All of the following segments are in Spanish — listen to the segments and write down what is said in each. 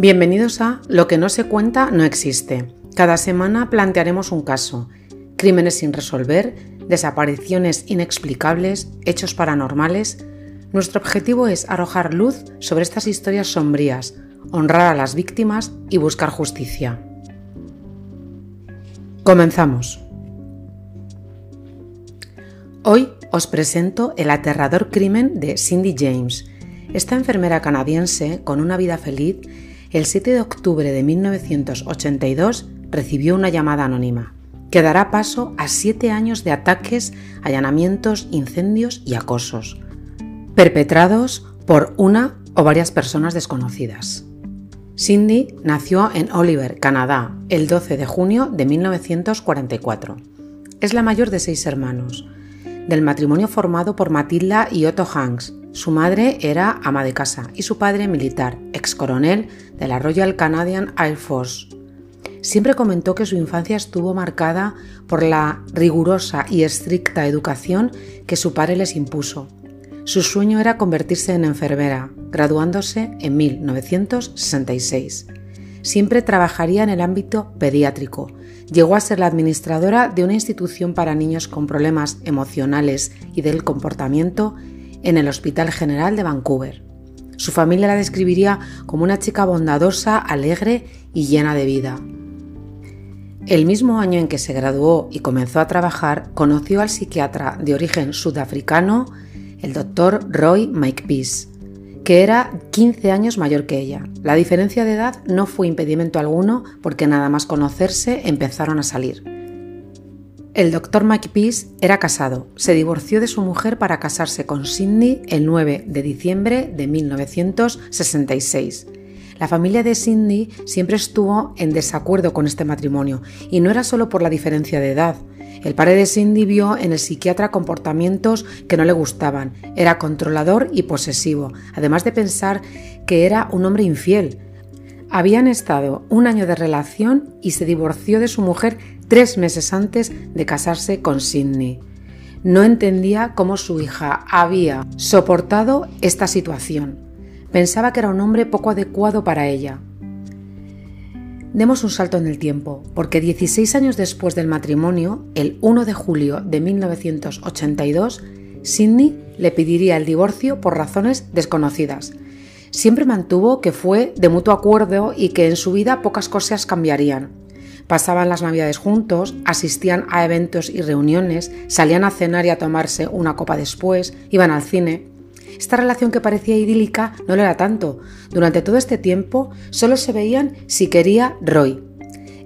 Bienvenidos a Lo que no se cuenta no existe. Cada semana plantearemos un caso, crímenes sin resolver, desapariciones inexplicables, hechos paranormales. Nuestro objetivo es arrojar luz sobre estas historias sombrías, honrar a las víctimas y buscar justicia. Comenzamos. Hoy os presento el aterrador crimen de Cindy James. Esta enfermera canadiense, con una vida feliz, el 7 de octubre de 1982 recibió una llamada anónima que dará paso a siete años de ataques, allanamientos, incendios y acosos, perpetrados por una o varias personas desconocidas. Cindy nació en Oliver, Canadá, el 12 de junio de 1944. Es la mayor de seis hermanos, del matrimonio formado por Matilda y Otto Hanks, su madre era ama de casa y su padre militar, ex coronel de la Royal Canadian Air Force. Siempre comentó que su infancia estuvo marcada por la rigurosa y estricta educación que su padre les impuso. Su sueño era convertirse en enfermera, graduándose en 1966. Siempre trabajaría en el ámbito pediátrico. Llegó a ser la administradora de una institución para niños con problemas emocionales y del comportamiento en el Hospital General de Vancouver. Su familia la describiría como una chica bondadosa, alegre y llena de vida. El mismo año en que se graduó y comenzó a trabajar, conoció al psiquiatra de origen sudafricano, el doctor Roy Mike Peace, que era 15 años mayor que ella. La diferencia de edad no fue impedimento alguno porque nada más conocerse empezaron a salir. El doctor McPeace era casado. Se divorció de su mujer para casarse con Sidney el 9 de diciembre de 1966. La familia de Sidney siempre estuvo en desacuerdo con este matrimonio, y no era solo por la diferencia de edad. El padre de Cindy vio en el psiquiatra comportamientos que no le gustaban. Era controlador y posesivo, además de pensar que era un hombre infiel. Habían estado un año de relación y se divorció de su mujer tres meses antes de casarse con Sidney. No entendía cómo su hija había soportado esta situación. Pensaba que era un hombre poco adecuado para ella. Demos un salto en el tiempo, porque 16 años después del matrimonio, el 1 de julio de 1982, Sidney le pediría el divorcio por razones desconocidas. Siempre mantuvo que fue de mutuo acuerdo y que en su vida pocas cosas cambiarían. Pasaban las navidades juntos, asistían a eventos y reuniones, salían a cenar y a tomarse una copa después, iban al cine. Esta relación que parecía idílica no lo era tanto. Durante todo este tiempo solo se veían si quería Roy.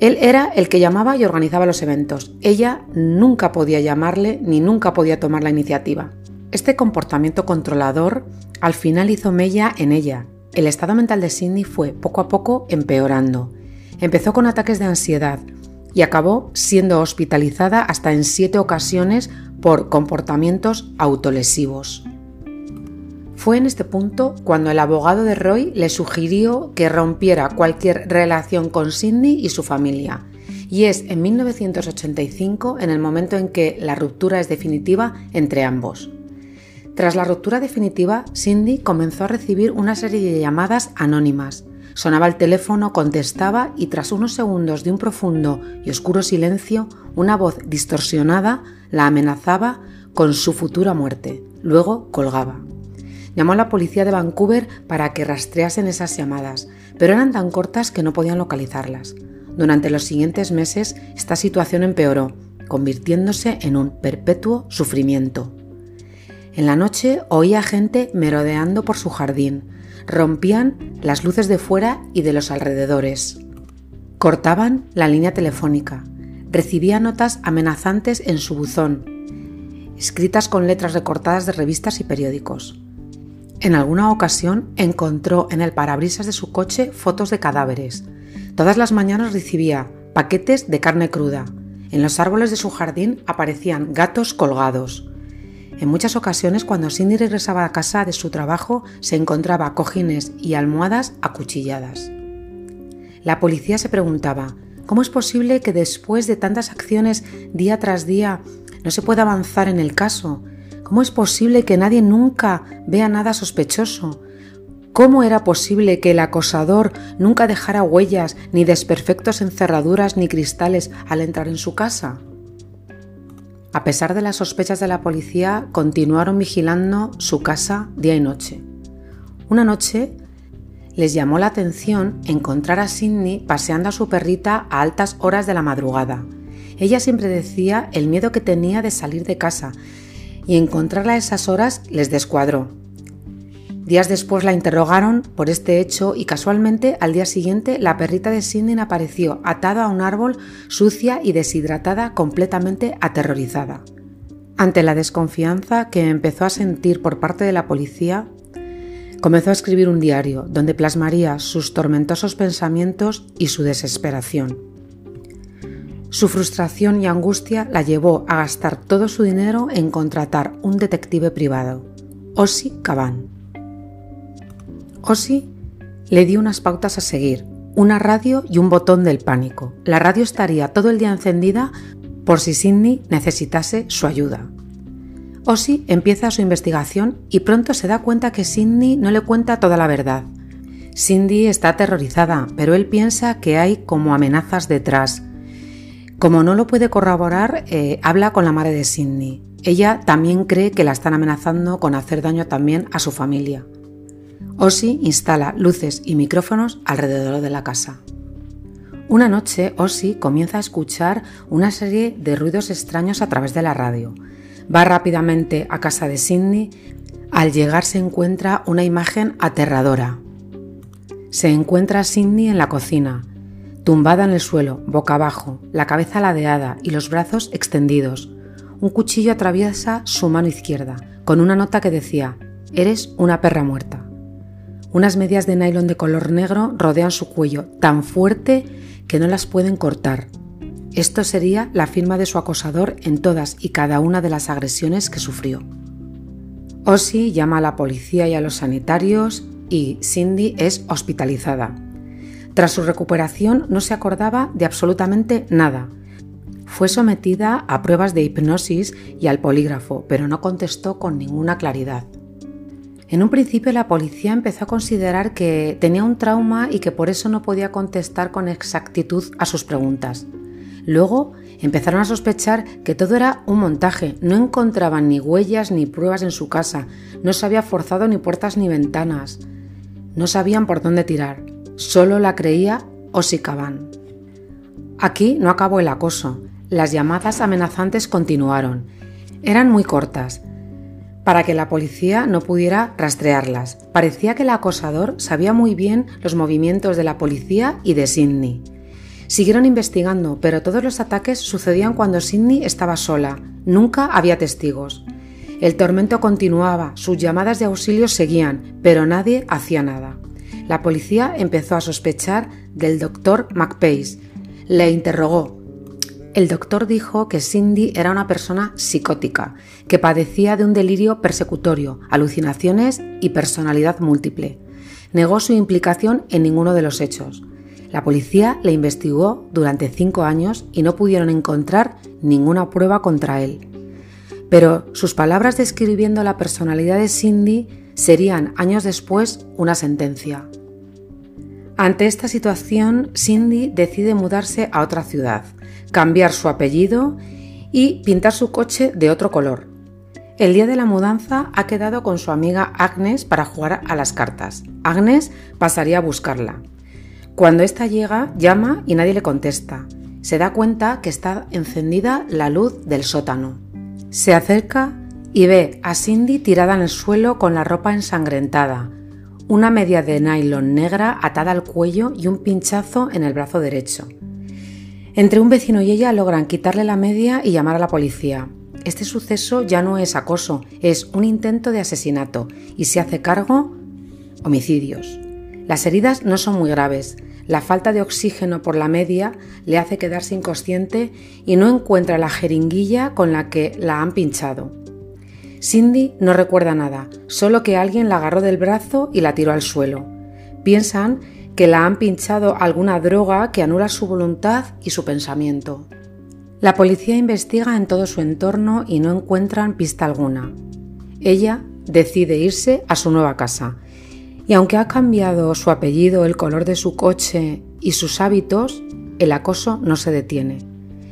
Él era el que llamaba y organizaba los eventos. Ella nunca podía llamarle ni nunca podía tomar la iniciativa. Este comportamiento controlador al final hizo mella en ella. El estado mental de Sidney fue poco a poco empeorando. Empezó con ataques de ansiedad y acabó siendo hospitalizada hasta en siete ocasiones por comportamientos autolesivos. Fue en este punto cuando el abogado de Roy le sugirió que rompiera cualquier relación con Sidney y su familia. Y es en 1985 en el momento en que la ruptura es definitiva entre ambos. Tras la ruptura definitiva, Cindy comenzó a recibir una serie de llamadas anónimas, Sonaba el teléfono, contestaba y tras unos segundos de un profundo y oscuro silencio, una voz distorsionada la amenazaba con su futura muerte. Luego colgaba. Llamó a la policía de Vancouver para que rastreasen esas llamadas, pero eran tan cortas que no podían localizarlas. Durante los siguientes meses esta situación empeoró, convirtiéndose en un perpetuo sufrimiento. En la noche oía gente merodeando por su jardín, rompían las luces de fuera y de los alrededores. Cortaban la línea telefónica. Recibía notas amenazantes en su buzón, escritas con letras recortadas de revistas y periódicos. En alguna ocasión encontró en el parabrisas de su coche fotos de cadáveres. Todas las mañanas recibía paquetes de carne cruda. En los árboles de su jardín aparecían gatos colgados. En muchas ocasiones, cuando Cindy regresaba a casa de su trabajo, se encontraba cojines y almohadas acuchilladas. La policía se preguntaba, ¿cómo es posible que después de tantas acciones día tras día no se pueda avanzar en el caso? ¿Cómo es posible que nadie nunca vea nada sospechoso? ¿Cómo era posible que el acosador nunca dejara huellas ni desperfectos en cerraduras ni cristales al entrar en su casa? A pesar de las sospechas de la policía, continuaron vigilando su casa día y noche. Una noche les llamó la atención encontrar a Sidney paseando a su perrita a altas horas de la madrugada. Ella siempre decía el miedo que tenía de salir de casa y encontrarla a esas horas les descuadró. Días después la interrogaron por este hecho y casualmente al día siguiente la perrita de Sidney apareció atada a un árbol, sucia y deshidratada, completamente aterrorizada. Ante la desconfianza que empezó a sentir por parte de la policía, comenzó a escribir un diario donde plasmaría sus tormentosos pensamientos y su desesperación. Su frustración y angustia la llevó a gastar todo su dinero en contratar un detective privado, Ossie Caban. Ossie le dio unas pautas a seguir, una radio y un botón del pánico. La radio estaría todo el día encendida por si Sidney necesitase su ayuda. Ossie empieza su investigación y pronto se da cuenta que Sidney no le cuenta toda la verdad. Cindy está aterrorizada, pero él piensa que hay como amenazas detrás. Como no lo puede corroborar, eh, habla con la madre de Sidney. Ella también cree que la están amenazando con hacer daño también a su familia. Ossie instala luces y micrófonos alrededor de la casa. Una noche, Ossie comienza a escuchar una serie de ruidos extraños a través de la radio. Va rápidamente a casa de Sidney. Al llegar se encuentra una imagen aterradora. Se encuentra a Sidney en la cocina, tumbada en el suelo, boca abajo, la cabeza ladeada y los brazos extendidos. Un cuchillo atraviesa su mano izquierda, con una nota que decía, Eres una perra muerta. Unas medias de nylon de color negro rodean su cuello tan fuerte que no las pueden cortar. Esto sería la firma de su acosador en todas y cada una de las agresiones que sufrió. Ossie llama a la policía y a los sanitarios y Cindy es hospitalizada. Tras su recuperación no se acordaba de absolutamente nada. Fue sometida a pruebas de hipnosis y al polígrafo, pero no contestó con ninguna claridad. En un principio la policía empezó a considerar que tenía un trauma y que por eso no podía contestar con exactitud a sus preguntas. Luego empezaron a sospechar que todo era un montaje, no encontraban ni huellas ni pruebas en su casa, no se había forzado ni puertas ni ventanas, no sabían por dónde tirar, solo la creía Osicaban. Aquí no acabó el acoso, las llamadas amenazantes continuaron. Eran muy cortas, para que la policía no pudiera rastrearlas. Parecía que el acosador sabía muy bien los movimientos de la policía y de Sidney. Siguieron investigando, pero todos los ataques sucedían cuando Sidney estaba sola. Nunca había testigos. El tormento continuaba, sus llamadas de auxilio seguían, pero nadie hacía nada. La policía empezó a sospechar del doctor McPace. Le interrogó, el doctor dijo que Cindy era una persona psicótica, que padecía de un delirio persecutorio, alucinaciones y personalidad múltiple. Negó su implicación en ninguno de los hechos. La policía le investigó durante cinco años y no pudieron encontrar ninguna prueba contra él. Pero sus palabras describiendo la personalidad de Cindy serían años después una sentencia. Ante esta situación, Cindy decide mudarse a otra ciudad, cambiar su apellido y pintar su coche de otro color. El día de la mudanza ha quedado con su amiga Agnes para jugar a las cartas. Agnes pasaría a buscarla. Cuando ésta llega, llama y nadie le contesta. Se da cuenta que está encendida la luz del sótano. Se acerca y ve a Cindy tirada en el suelo con la ropa ensangrentada, una media de nylon negra atada al cuello y un pinchazo en el brazo derecho. Entre un vecino y ella logran quitarle la media y llamar a la policía. Este suceso ya no es acoso, es un intento de asesinato y se hace cargo homicidios. Las heridas no son muy graves. La falta de oxígeno por la media le hace quedarse inconsciente y no encuentra la jeringuilla con la que la han pinchado. Cindy no recuerda nada, solo que alguien la agarró del brazo y la tiró al suelo. Piensan que la han pinchado alguna droga que anula su voluntad y su pensamiento. La policía investiga en todo su entorno y no encuentran pista alguna. Ella decide irse a su nueva casa Y aunque ha cambiado su apellido, el color de su coche y sus hábitos, el acoso no se detiene.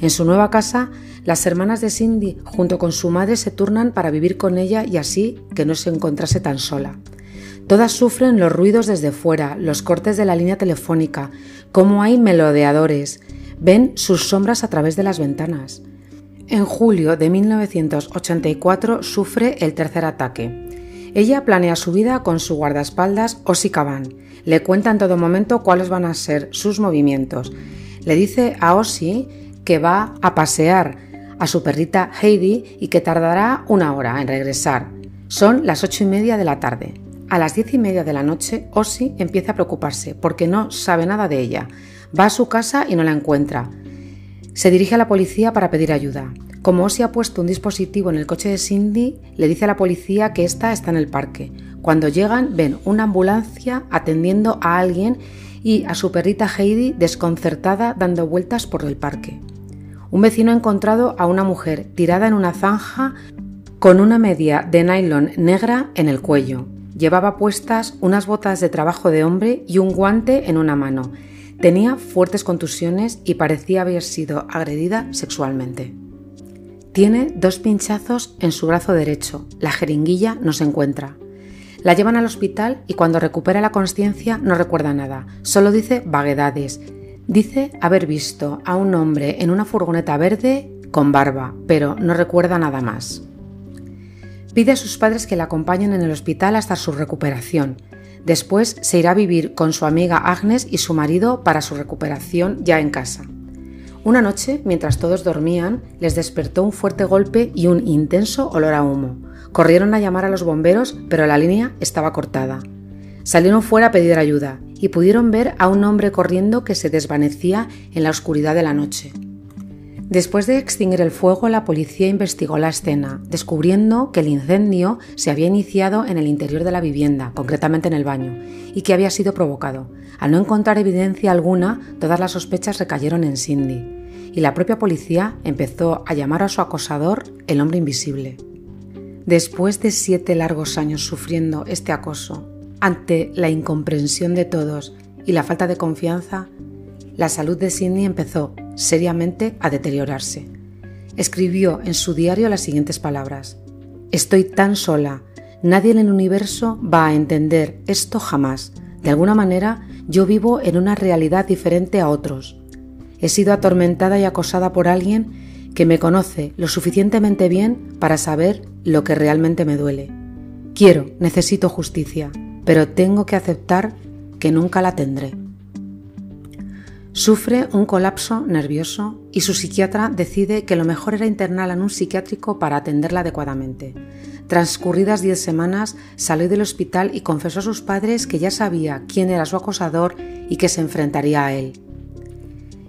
En su nueva casa, las hermanas de Cindy junto con su madre se turnan para vivir con ella y así que no se encontrase tan sola. Todas sufren los ruidos desde fuera, los cortes de la línea telefónica, cómo hay melodeadores, ven sus sombras a través de las ventanas. En julio de 1984 sufre el tercer ataque. Ella planea su vida con su guardaespaldas Ossie Caban. Le cuenta en todo momento cuáles van a ser sus movimientos. Le dice a Ossie que va a pasear a su perrita Heidi y que tardará una hora en regresar. Son las ocho y media de la tarde. A las diez y media de la noche, Ossie empieza a preocuparse porque no sabe nada de ella. Va a su casa y no la encuentra. Se dirige a la policía para pedir ayuda. Como Ossie ha puesto un dispositivo en el coche de Cindy, le dice a la policía que ésta está en el parque. Cuando llegan, ven una ambulancia atendiendo a alguien y a su perrita Heidi desconcertada dando vueltas por el parque. Un vecino ha encontrado a una mujer tirada en una zanja con una media de nylon negra en el cuello. Llevaba puestas unas botas de trabajo de hombre y un guante en una mano. Tenía fuertes contusiones y parecía haber sido agredida sexualmente. Tiene dos pinchazos en su brazo derecho. La jeringuilla no se encuentra. La llevan al hospital y cuando recupera la conciencia no recuerda nada. Solo dice vaguedades Dice haber visto a un hombre en una furgoneta verde con barba, pero no recuerda nada más. Pide a sus padres que la acompañen en el hospital hasta su recuperación. Después se irá a vivir con su amiga Agnes y su marido para su recuperación ya en casa. Una noche, mientras todos dormían, les despertó un fuerte golpe y un intenso olor a humo. Corrieron a llamar a los bomberos, pero la línea estaba cortada. Salieron fuera a pedir ayuda y pudieron ver a un hombre corriendo que se desvanecía en la oscuridad de la noche. Después de extinguir el fuego, la policía investigó la escena, descubriendo que el incendio se había iniciado en el interior de la vivienda, concretamente en el baño, y que había sido provocado. Al no encontrar evidencia alguna, todas las sospechas recayeron en Cindy, y la propia policía empezó a llamar a su acosador el hombre invisible. Después de siete largos años sufriendo este acoso ante la incomprensión de todos y la falta de confianza, la salud de Sidney empezó seriamente a deteriorarse. Escribió en su diario las siguientes palabras. Estoy tan sola, nadie en el universo va a entender esto jamás. De alguna manera, yo vivo en una realidad diferente a otros. He sido atormentada y acosada por alguien que me conoce lo suficientemente bien para saber lo que realmente me duele. Quiero, necesito justicia pero tengo que aceptar que nunca la tendré. Sufre un colapso nervioso y su psiquiatra decide que lo mejor era internarla en un psiquiátrico para atenderla adecuadamente. Transcurridas diez semanas, salió del hospital y confesó a sus padres que ya sabía quién era su acosador y que se enfrentaría a él.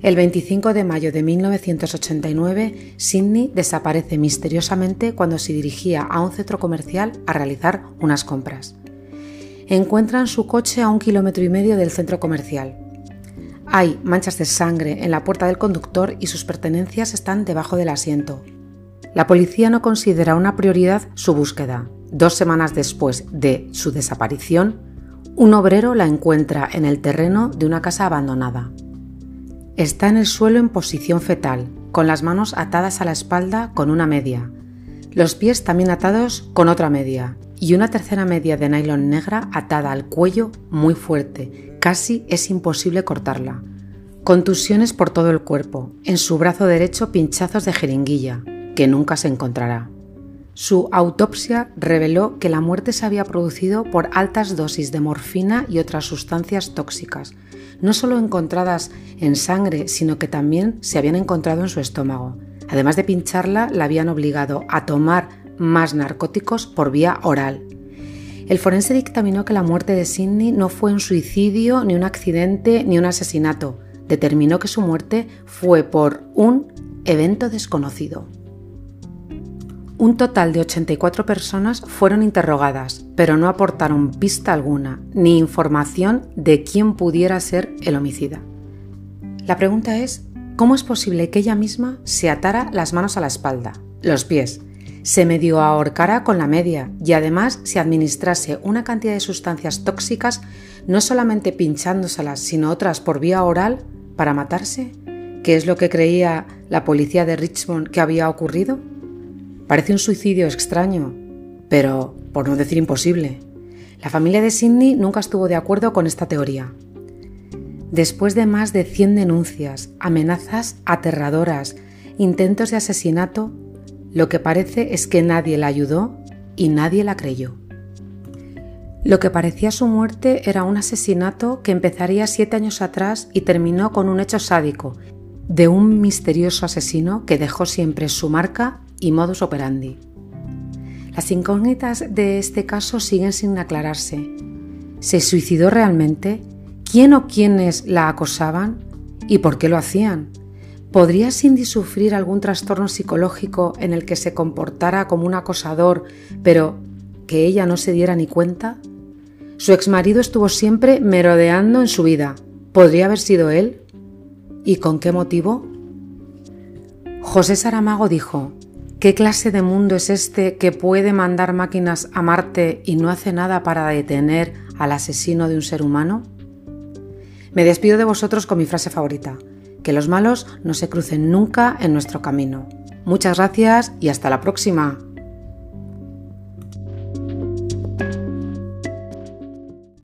El 25 de mayo de 1989, Sidney desaparece misteriosamente cuando se dirigía a un centro comercial a realizar unas compras encuentran su coche a un kilómetro y medio del centro comercial. Hay manchas de sangre en la puerta del conductor y sus pertenencias están debajo del asiento. La policía no considera una prioridad su búsqueda. Dos semanas después de su desaparición, un obrero la encuentra en el terreno de una casa abandonada. Está en el suelo en posición fetal, con las manos atadas a la espalda con una media, los pies también atados con otra media y una tercera media de nylon negra atada al cuello muy fuerte, casi es imposible cortarla. Contusiones por todo el cuerpo, en su brazo derecho pinchazos de jeringuilla, que nunca se encontrará. Su autopsia reveló que la muerte se había producido por altas dosis de morfina y otras sustancias tóxicas, no solo encontradas en sangre, sino que también se habían encontrado en su estómago. Además de pincharla, la habían obligado a tomar más narcóticos por vía oral. El forense dictaminó que la muerte de Sidney no fue un suicidio, ni un accidente, ni un asesinato. Determinó que su muerte fue por un evento desconocido. Un total de 84 personas fueron interrogadas, pero no aportaron pista alguna, ni información de quién pudiera ser el homicida. La pregunta es, ¿cómo es posible que ella misma se atara las manos a la espalda, los pies, se medio ahorcara con la media y además se administrase una cantidad de sustancias tóxicas, no solamente pinchándoselas, sino otras por vía oral, para matarse? ¿Qué es lo que creía la policía de Richmond que había ocurrido? Parece un suicidio extraño, pero por no decir imposible. La familia de Sidney nunca estuvo de acuerdo con esta teoría. Después de más de 100 denuncias, amenazas aterradoras, intentos de asesinato, lo que parece es que nadie la ayudó y nadie la creyó. Lo que parecía su muerte era un asesinato que empezaría siete años atrás y terminó con un hecho sádico de un misterioso asesino que dejó siempre su marca y modus operandi. Las incógnitas de este caso siguen sin aclararse. ¿Se suicidó realmente? ¿Quién o quiénes la acosaban? ¿Y por qué lo hacían? ¿Podría Cindy sufrir algún trastorno psicológico en el que se comportara como un acosador, pero que ella no se diera ni cuenta? Su exmarido estuvo siempre merodeando en su vida. ¿Podría haber sido él? ¿Y con qué motivo? José Saramago dijo, ¿qué clase de mundo es este que puede mandar máquinas a Marte y no hace nada para detener al asesino de un ser humano? Me despido de vosotros con mi frase favorita que los malos no se crucen nunca en nuestro camino. Muchas gracias y hasta la próxima.